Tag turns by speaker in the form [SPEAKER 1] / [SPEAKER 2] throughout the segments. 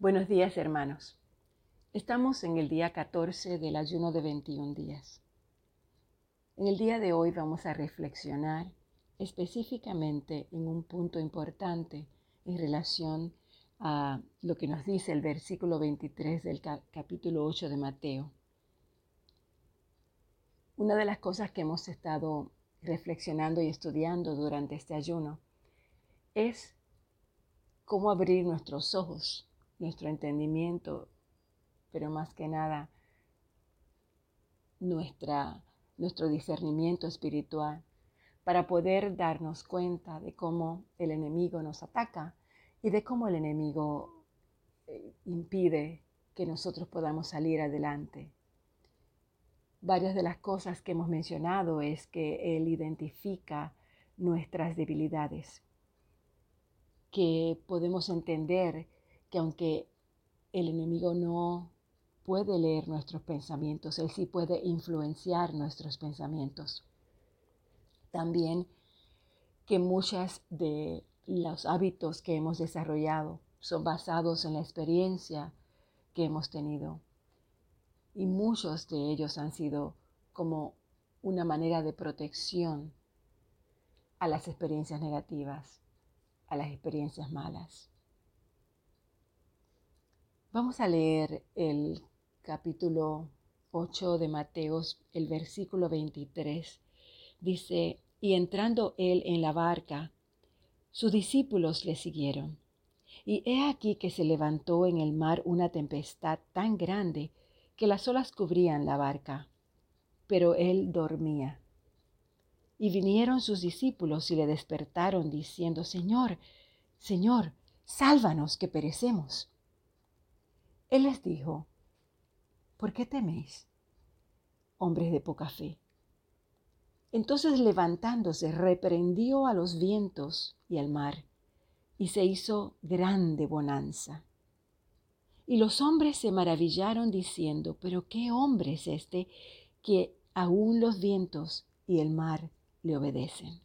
[SPEAKER 1] Buenos días hermanos. Estamos en el día 14 del ayuno de 21 días. En el día de hoy vamos a reflexionar específicamente en un punto importante en relación a lo que nos dice el versículo 23 del capítulo 8 de Mateo. Una de las cosas que hemos estado reflexionando y estudiando durante este ayuno es cómo abrir nuestros ojos nuestro entendimiento, pero más que nada nuestra, nuestro discernimiento espiritual para poder darnos cuenta de cómo el enemigo nos ataca y de cómo el enemigo eh, impide que nosotros podamos salir adelante. Varias de las cosas que hemos mencionado es que Él identifica nuestras debilidades, que podemos entender que aunque el enemigo no puede leer nuestros pensamientos, él sí puede influenciar nuestros pensamientos. También que muchos de los hábitos que hemos desarrollado son basados en la experiencia que hemos tenido. Y muchos de ellos han sido como una manera de protección a las experiencias negativas, a las experiencias malas. Vamos a leer el capítulo 8 de Mateos, el versículo 23. Dice, y entrando él en la barca, sus discípulos le siguieron. Y he aquí que se levantó en el mar una tempestad tan grande que las olas cubrían la barca, pero él dormía. Y vinieron sus discípulos y le despertaron diciendo, Señor, Señor, sálvanos que perecemos. Él les dijo, ¿por qué teméis, hombres de poca fe? Entonces levantándose, reprendió a los vientos y al mar, y se hizo grande bonanza. Y los hombres se maravillaron diciendo, pero ¿qué hombre es este que aún los vientos y el mar le obedecen?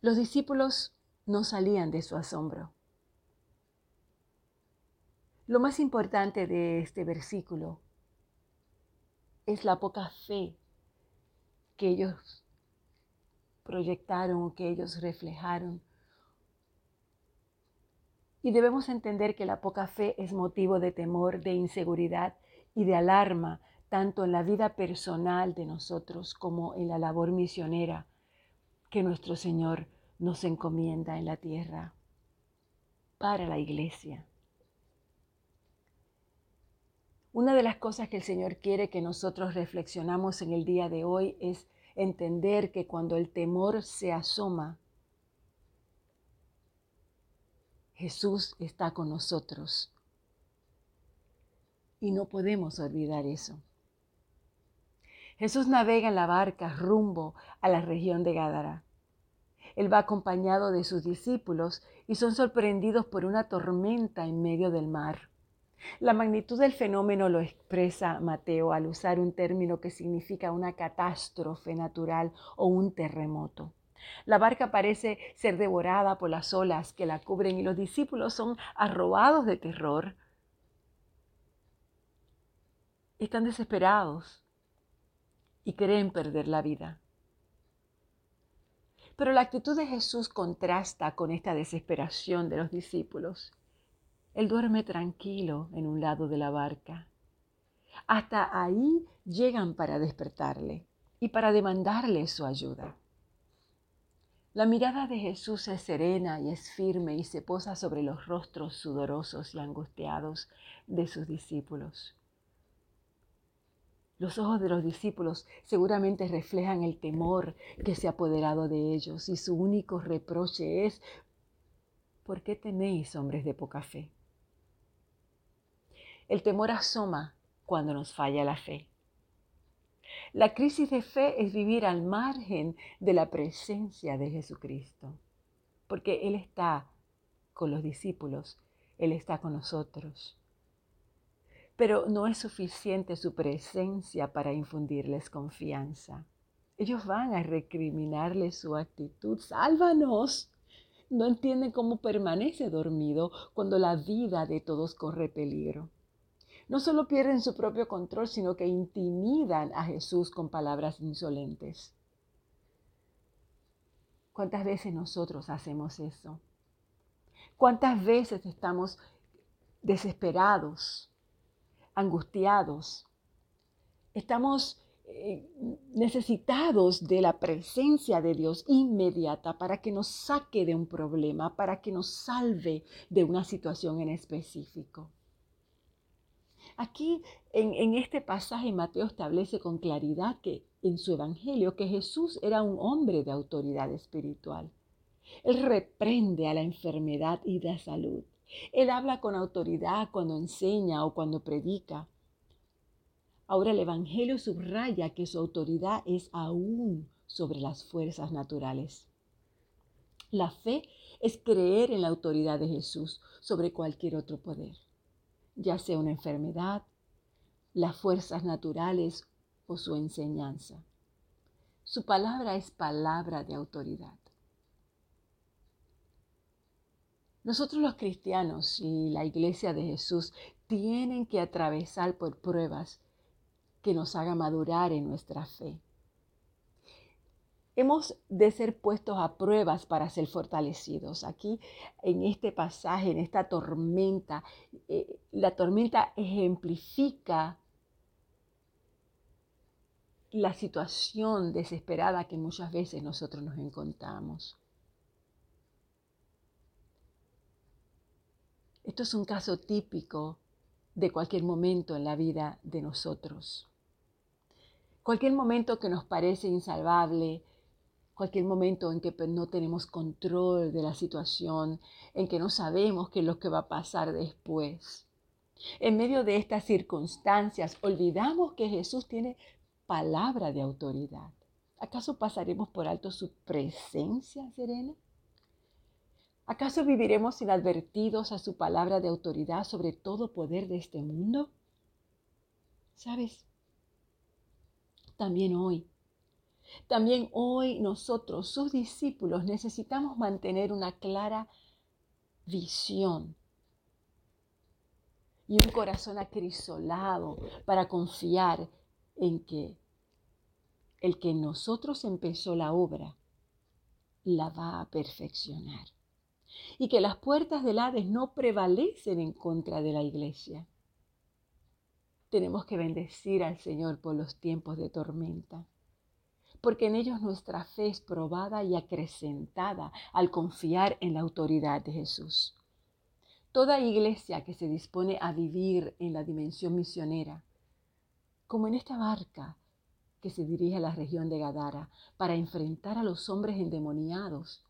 [SPEAKER 1] Los discípulos no salían de su asombro. Lo más importante de este versículo es la poca fe que ellos proyectaron, que ellos reflejaron. Y debemos entender que la poca fe es motivo de temor, de inseguridad y de alarma, tanto en la vida personal de nosotros como en la labor misionera que nuestro Señor nos encomienda en la tierra para la iglesia. Una de las cosas que el Señor quiere que nosotros reflexionamos en el día de hoy es entender que cuando el temor se asoma, Jesús está con nosotros. Y no podemos olvidar eso. Jesús navega en la barca rumbo a la región de Gádara. Él va acompañado de sus discípulos y son sorprendidos por una tormenta en medio del mar. La magnitud del fenómeno lo expresa Mateo al usar un término que significa una catástrofe natural o un terremoto. La barca parece ser devorada por las olas que la cubren y los discípulos son arrobados de terror. Están desesperados y creen perder la vida. Pero la actitud de Jesús contrasta con esta desesperación de los discípulos. Él duerme tranquilo en un lado de la barca. Hasta ahí llegan para despertarle y para demandarle su ayuda. La mirada de Jesús es serena y es firme y se posa sobre los rostros sudorosos y angustiados de sus discípulos. Los ojos de los discípulos seguramente reflejan el temor que se ha apoderado de ellos y su único reproche es, ¿por qué tenéis hombres de poca fe? El temor asoma cuando nos falla la fe. La crisis de fe es vivir al margen de la presencia de Jesucristo, porque Él está con los discípulos, Él está con nosotros. Pero no es suficiente su presencia para infundirles confianza. Ellos van a recriminarle su actitud. Sálvanos, no entienden cómo permanece dormido cuando la vida de todos corre peligro. No solo pierden su propio control, sino que intimidan a Jesús con palabras insolentes. ¿Cuántas veces nosotros hacemos eso? ¿Cuántas veces estamos desesperados, angustiados? Estamos eh, necesitados de la presencia de Dios inmediata para que nos saque de un problema, para que nos salve de una situación en específico. Aquí en, este pasaje Mateo establece con claridad que en su evangelio que Jesús era un hombre de autoridad espiritual. Él reprende a la enfermedad y la salud. Él habla con autoridad cuando enseña o cuando predica. Ahora el Evangelio subraya que su autoridad es aún sobre las fuerzas naturales. La fe es creer en la autoridad de Jesús sobre cualquier otro poder, ya sea una enfermedad, las fuerzas naturales o su enseñanza. Su palabra es palabra de autoridad. Nosotros los cristianos y la iglesia de Jesús tienen que atravesar por pruebas que nos haga madurar en nuestra fe. Hemos de ser puestos a pruebas para ser fortalecidos. Aquí en este pasaje, en esta tormenta, eh, la tormenta ejemplifica la situación desesperada que muchas veces nosotros nos encontramos. Esto es un caso típico de cualquier momento en la vida de nosotros. Cualquier momento que nos parece insalvable, cualquier momento en que pues, no tenemos control de la situación, en que no sabemos qué es lo que va a pasar después. En medio de estas circunstancias, olvidamos que Jesús tiene palabra de autoridad. ¿Acaso pasaremos por alto su presencia serena? ¿Acaso viviremos inadvertidos a su palabra de autoridad sobre todo poder de este mundo? ¿Sabes? También hoy, también hoy nosotros, sus discípulos, necesitamos mantener una clara visión y un corazón acrisolado para confiar en que el que nosotros empezó la obra la va a perfeccionar y que las puertas del Hades no prevalecen en contra de la iglesia. Tenemos que bendecir al Señor por los tiempos de tormenta, porque en ellos nuestra fe es probada y acrecentada al confiar en la autoridad de Jesús. Toda iglesia que se dispone a vivir en la dimensión misionera, como en esta barca que se dirige a la región de Gadara para enfrentar a los hombres endemoniados,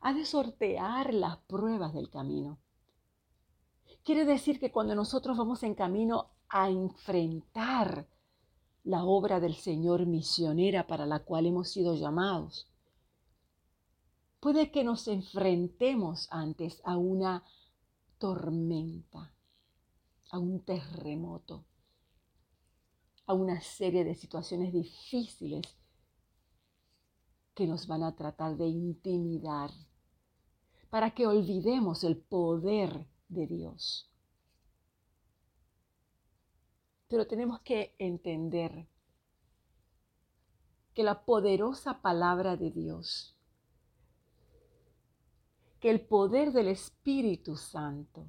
[SPEAKER 1] ha de sortear las pruebas del camino. Quiere decir que cuando nosotros vamos en camino a enfrentar la obra del Señor misionera para la cual hemos sido llamados, puede que nos enfrentemos antes a una tormenta, a un terremoto, a una serie de situaciones difíciles que nos van a tratar de intimidar para que olvidemos el poder de Dios. Pero tenemos que entender que la poderosa palabra de Dios, que el poder del Espíritu Santo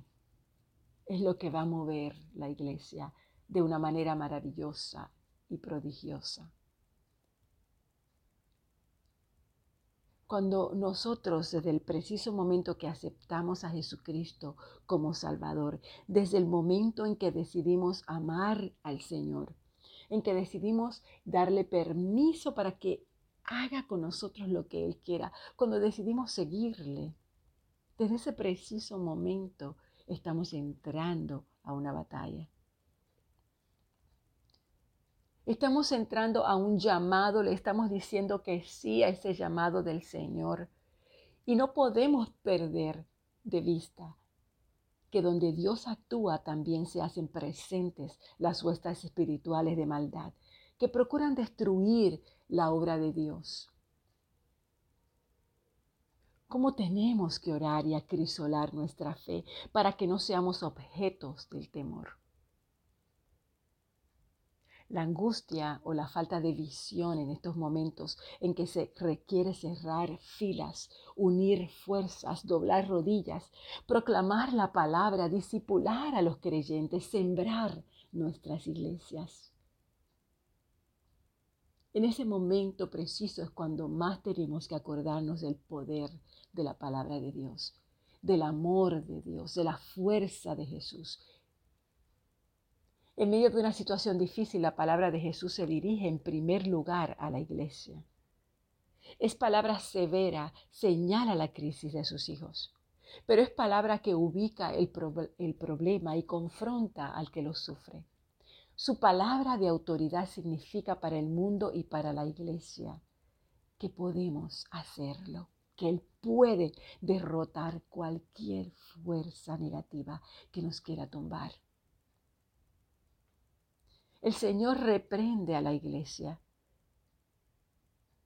[SPEAKER 1] es lo que va a mover la iglesia de una manera maravillosa y prodigiosa. Cuando nosotros, desde el preciso momento que aceptamos a Jesucristo como Salvador, desde el momento en que decidimos amar al Señor, en que decidimos darle permiso para que haga con nosotros lo que Él quiera, cuando decidimos seguirle, desde ese preciso momento estamos entrando a una batalla. Estamos entrando a un llamado, le estamos diciendo que sí a ese llamado del Señor. Y no podemos perder de vista que donde Dios actúa también se hacen presentes las huestas espirituales de maldad que procuran destruir la obra de Dios. cómo tenemos que orar y acrisolar nuestra fe para que no seamos objetos del temor. La angustia o la falta de visión en estos momentos en que se requiere cerrar filas, unir fuerzas, doblar rodillas, proclamar la palabra, disipular a los creyentes, sembrar nuestras iglesias. En ese momento preciso es cuando más tenemos que acordarnos del poder de la palabra de Dios, del amor de Dios, de la fuerza de Jesús. En medio de una situación difícil, la palabra de Jesús se dirige en primer lugar a la iglesia. Es palabra severa, señala la crisis de sus hijos, pero es palabra que ubica el, problema y confronta al que lo sufre. Su palabra de autoridad significa para el mundo y para la iglesia que podemos hacerlo que Él puede derrotar cualquier fuerza negativa que nos quiera tumbar. El Señor reprende a la iglesia,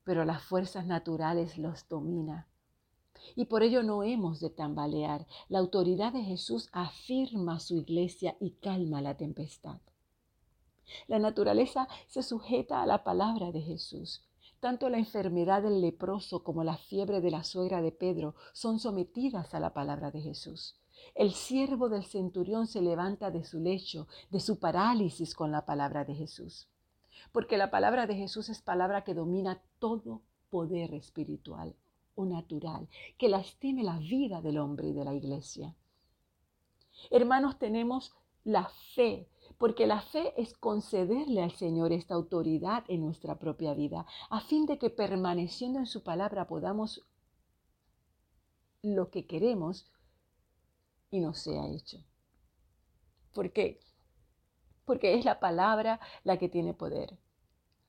[SPEAKER 1] pero las fuerzas naturales los domina. Y por ello no hemos de tambalear. La autoridad de Jesús afirma su iglesia y calma la tempestad. La naturaleza se sujeta a la palabra de Jesús tanto la enfermedad del leproso como la fiebre de la suegra de Pedro son sometidas a la palabra de Jesús. El siervo del centurión se levanta de su lecho, de su parálisis con la palabra de Jesús. Porque la palabra de Jesús es palabra que domina todo poder espiritual o natural, que lastime la vida del hombre y de la iglesia. Hermanos, tenemos la fe porque la fe es concederle al Señor esta autoridad en nuestra propia vida, a fin de que permaneciendo en su palabra podamos lo que queremos y no sea hecho. ¿Por qué? Porque es la palabra la que tiene poder.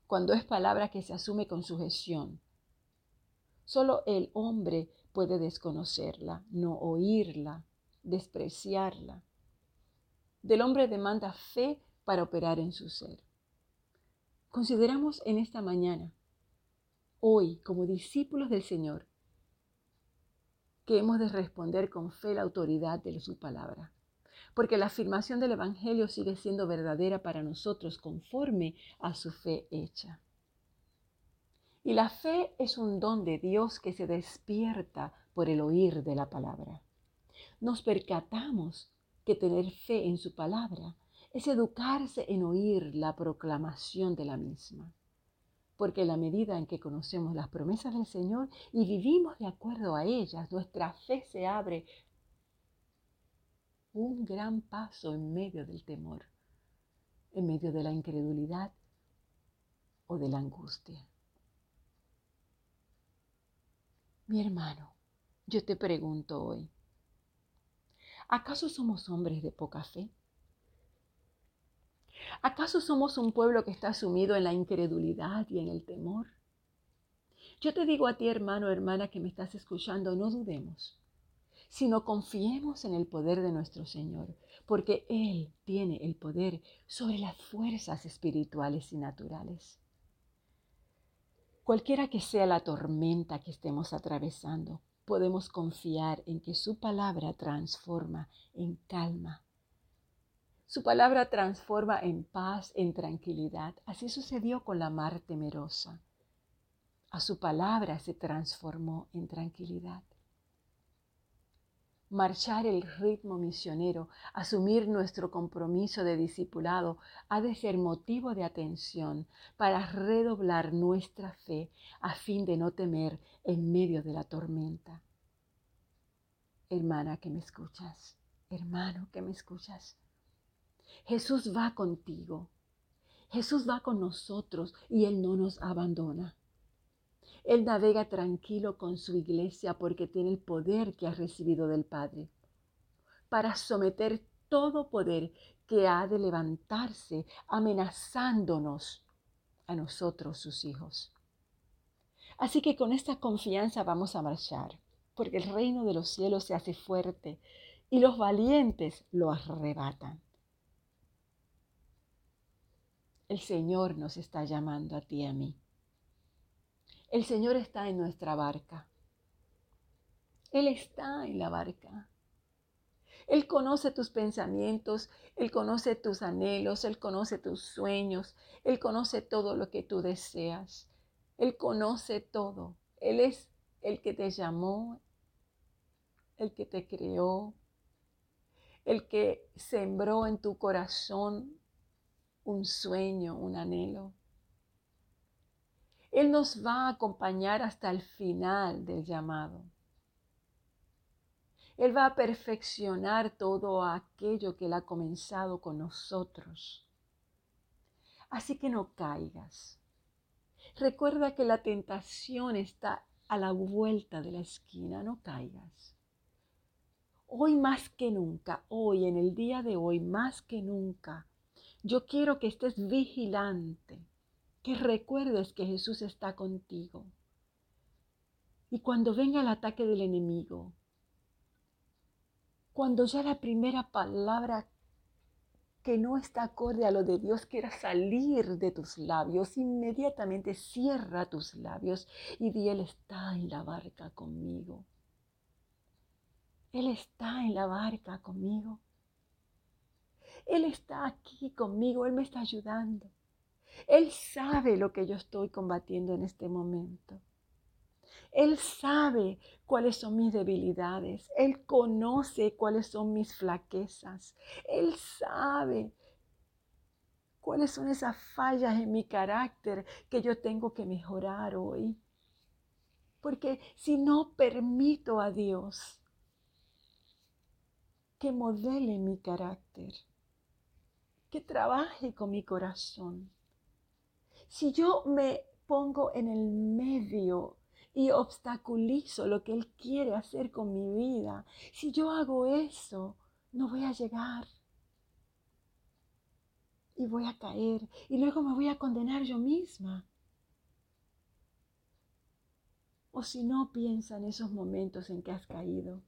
[SPEAKER 1] Cuando es palabra que se asume con sujeción. Solo el hombre puede desconocerla, no oírla, despreciarla. Del hombre demanda fe para operar en su ser. Consideramos en esta mañana, hoy, como discípulos del Señor, que hemos de responder con fe la autoridad de su palabra. Porque la afirmación del Evangelio sigue siendo verdadera para nosotros conforme a su fe hecha. Y la fe es un don de Dios que se despierta por el oír de la palabra. Nos percatamos que tener fe en su palabra es educarse en oír la proclamación de la misma. Porque la medida en que conocemos las promesas del Señor y vivimos de acuerdo a ellas, nuestra fe se abre un gran paso en medio del temor, en medio de la incredulidad o de la angustia. Mi hermano, yo te pregunto hoy, ¿Acaso somos hombres de poca fe? ¿Acaso somos un pueblo que está sumido en la incredulidad y en el temor? Yo te digo a ti, hermano, hermana, que me estás escuchando, no dudemos, sino confiemos en el poder de nuestro Señor, porque Él tiene el poder sobre las fuerzas espirituales y naturales. Cualquiera que sea la tormenta que estemos atravesando, podemos confiar en que su palabra transforma en calma. Su palabra transforma en paz, en tranquilidad. Así sucedió con la mar temerosa. A su palabra se transformó en tranquilidad marchar el ritmo misionero, asumir nuestro compromiso de discipulado, ha de ser motivo de atención para redoblar nuestra fe a fin de no temer en medio de la tormenta. Hermana que me escuchas, hermano que me escuchas, Jesús va contigo, Jesús va con nosotros y Él no nos abandona. Él navega tranquilo con su iglesia porque tiene el poder que ha recibido del Padre para someter todo poder que ha de levantarse amenazándonos a nosotros, sus hijos. Así que con esta confianza vamos a marchar, porque el reino de los cielos se hace fuerte y los valientes lo arrebatan. El Señor nos está llamando a ti y a mí. El Señor está en nuestra barca. Él está en la barca. Él conoce tus pensamientos, Él conoce tus anhelos, Él conoce tus sueños, Él conoce todo lo que tú deseas. Él conoce todo. Él es el que te llamó, el que te creó, el que sembró en tu corazón un sueño, un anhelo. Él nos va a acompañar hasta el final del llamado. Él va a perfeccionar todo aquello que Él ha comenzado con nosotros. Así que no caigas. Recuerda que la tentación está a la vuelta de la esquina, no caigas. Hoy más que nunca, hoy, en el día de hoy, más que nunca, yo quiero que estés vigilante, que recuerdes que Jesús está contigo. Y cuando venga el ataque del enemigo, cuando ya la primera palabra que no está acorde a lo de Dios quiera salir de tus labios, inmediatamente cierra tus labios y di, Él está en la barca conmigo. Él está en la barca conmigo. Él está aquí conmigo, Él me está ayudando. Él sabe lo que yo estoy combatiendo en este momento. Él sabe cuáles son mis debilidades. Él conoce cuáles son mis flaquezas. Él sabe cuáles son esas fallas en mi carácter que yo tengo que mejorar hoy. Porque si no permito a Dios que modele mi carácter, que trabaje con mi corazón, si yo me pongo en el medio y obstaculizo lo que Él quiere hacer con mi vida, si yo hago eso, no voy a llegar. Y voy a caer y luego me voy a condenar yo misma. O si no, piensa en esos momentos en que has caído.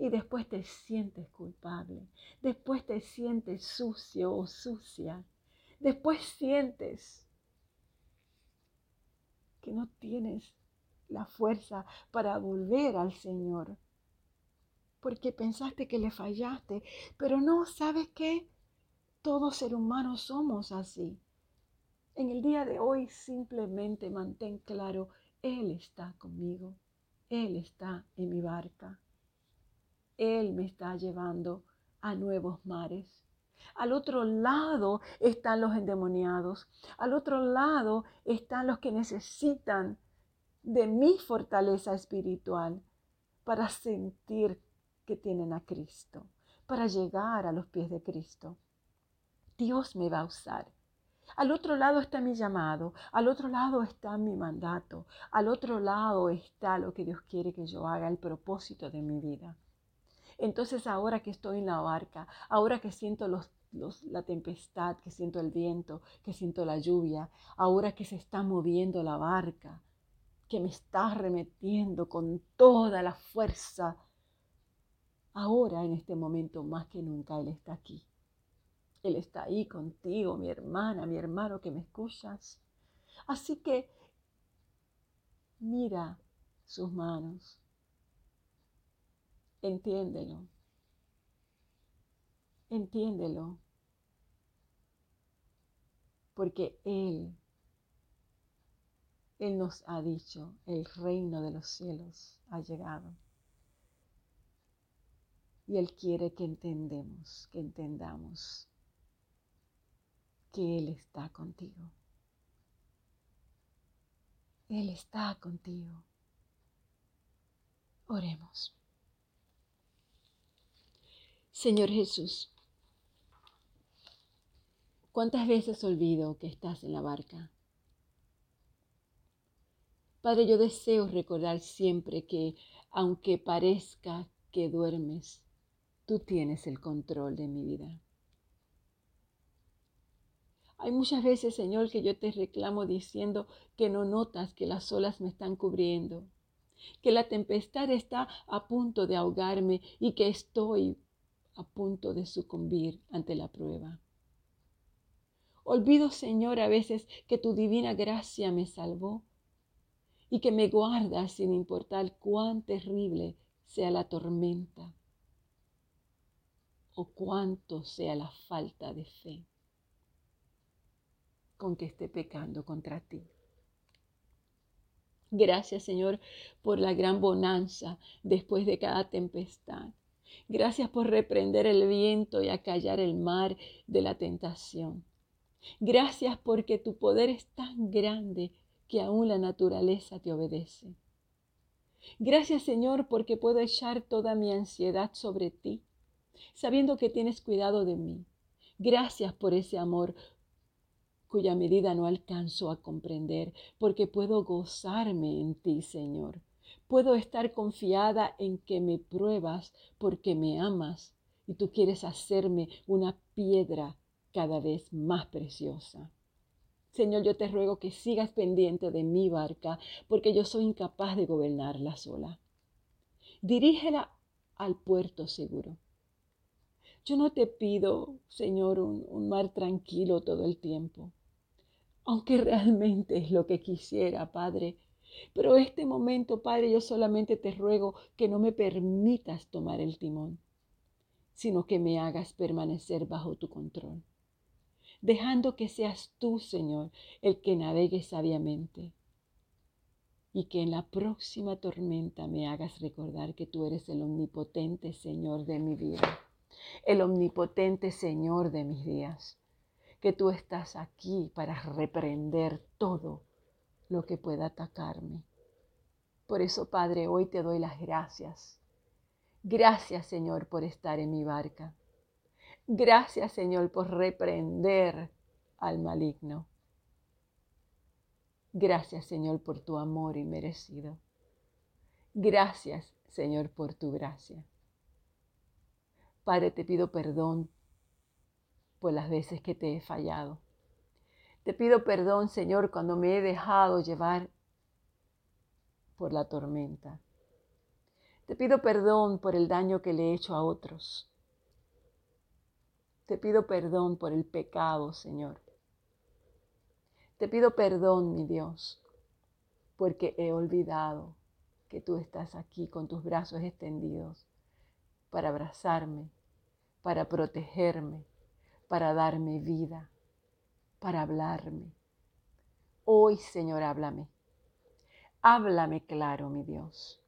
[SPEAKER 1] Y después te sientes culpable. Después te sientes sucio o sucia. Después sientes que no tienes la fuerza para volver al Señor. Porque pensaste que le fallaste, pero no, ¿sabes qué? Todos ser humanos somos así. En el día de hoy simplemente mantén claro, Él está conmigo, Él está en mi barca, Él me está llevando a nuevos mares. Al otro lado están los endemoniados. Al otro lado están los que necesitan de mi fortaleza espiritual para sentir que tienen a Cristo, para llegar a los pies de Cristo. Dios me va a usar. Al otro lado está mi llamado, al otro lado está mi mandato, al otro lado está lo que Dios quiere que yo haga, el propósito de mi vida. Entonces ahora que estoy en la barca, ahora que siento la tempestad, que siento el viento, que siento la lluvia, ahora que se está moviendo la barca, que me está remetiendo con toda la fuerza, ahora en este momento más que nunca Él está aquí. Él está ahí contigo, mi hermana, mi hermano que me escuchas. Así que mira sus manos, Entiéndelo. Entiéndelo. Porque Él, Él nos ha dicho, el reino de los cielos ha llegado. Y Él quiere que entendemos, que entendamos que Él está contigo. Él está contigo. Oremos. Señor Jesús, ¿cuántas veces olvido que estás en la barca? Padre, yo deseo recordar siempre que, aunque parezca que duermes, tú tienes el control de mi vida. Hay muchas veces, Señor, que yo te reclamo diciendo que no notas que las olas me están cubriendo, que la tempestad está a punto de ahogarme y que estoy a punto de sucumbir ante la prueba. Olvido, Señor, a veces que tu divina gracia me salvó y que me guardas sin importar cuán terrible sea la tormenta o cuánto sea la falta de fe con que esté pecando contra ti. Gracias Señor por la gran bonanza después de cada tempestad. Gracias por reprender el viento y acallar el mar de la tentación. Gracias porque tu poder es tan grande que aún la naturaleza te obedece. Gracias Señor porque puedo echar toda mi ansiedad sobre ti, sabiendo que tienes cuidado de mí. Gracias por ese amor cuya medida no alcanzo a comprender, porque puedo gozarme en ti, Señor. Puedo estar confiada en que me pruebas porque me amas y tú quieres hacerme una piedra cada vez más preciosa. Señor, yo te ruego que sigas pendiente de mi barca, porque yo soy incapaz de gobernarla sola. Dirígela al puerto seguro. Yo no te pido, Señor, un, un mar tranquilo todo el tiempo aunque realmente es lo que quisiera, Padre. Pero este momento, Padre, yo solamente te ruego que no me permitas tomar el timón, sino que me hagas permanecer bajo tu control, dejando que seas tú, Señor, el que navegue sabiamente y que en la próxima tormenta me hagas recordar que tú eres el omnipotente Señor de mi vida, el omnipotente Señor de mis días que tú estás aquí para reprender todo lo que pueda atacarme. Por eso, Padre, hoy te doy las gracias. Gracias, Señor, por estar en mi barca. Gracias, Señor, por reprender al maligno. Gracias, Señor, por tu amor inmerecido. Gracias, Señor, por tu gracia. Padre, te pido perdón por las veces que te he fallado. Te pido perdón, Señor, cuando me he dejado llevar por la tormenta. Te pido perdón por el daño que le he hecho a otros. Te pido perdón por el pecado, Señor. Te pido perdón, mi Dios, porque he olvidado que tú estás aquí con tus brazos extendidos para abrazarme, para protegerme, para darme vida, para hablarme. Hoy, Señor, háblame. Háblame claro, mi Dios.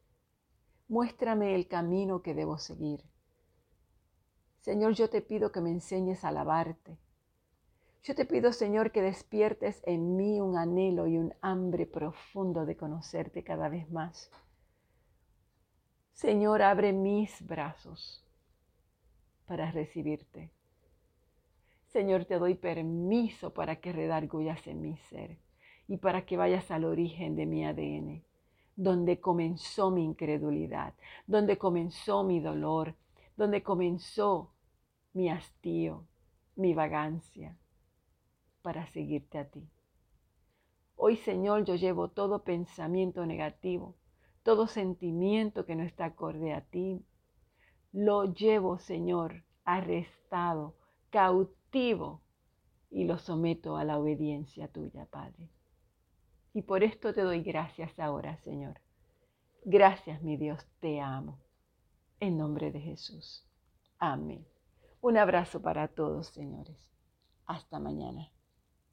[SPEAKER 1] Muéstrame el camino que debo seguir. Señor, yo te pido que me enseñes a alabarte. Yo te pido, Señor, que despiertes en mí un anhelo y un hambre profundo de conocerte cada vez más. Señor, abre mis brazos para recibirte. Señor, te doy permiso para que redargullas en mi ser y para que vayas al origen de mi ADN, donde comenzó mi incredulidad, donde comenzó mi dolor, donde comenzó mi hastío, mi vagancia, para seguirte a ti. Hoy, Señor, yo llevo todo pensamiento negativo, todo sentimiento que no está acorde a ti. Lo llevo, Señor, arrestado, y lo someto a la obediencia tuya, Padre. Y por esto te doy gracias ahora, Señor. Gracias, mi Dios, te amo. En nombre de Jesús. Amén. Un abrazo para todos, señores. Hasta mañana.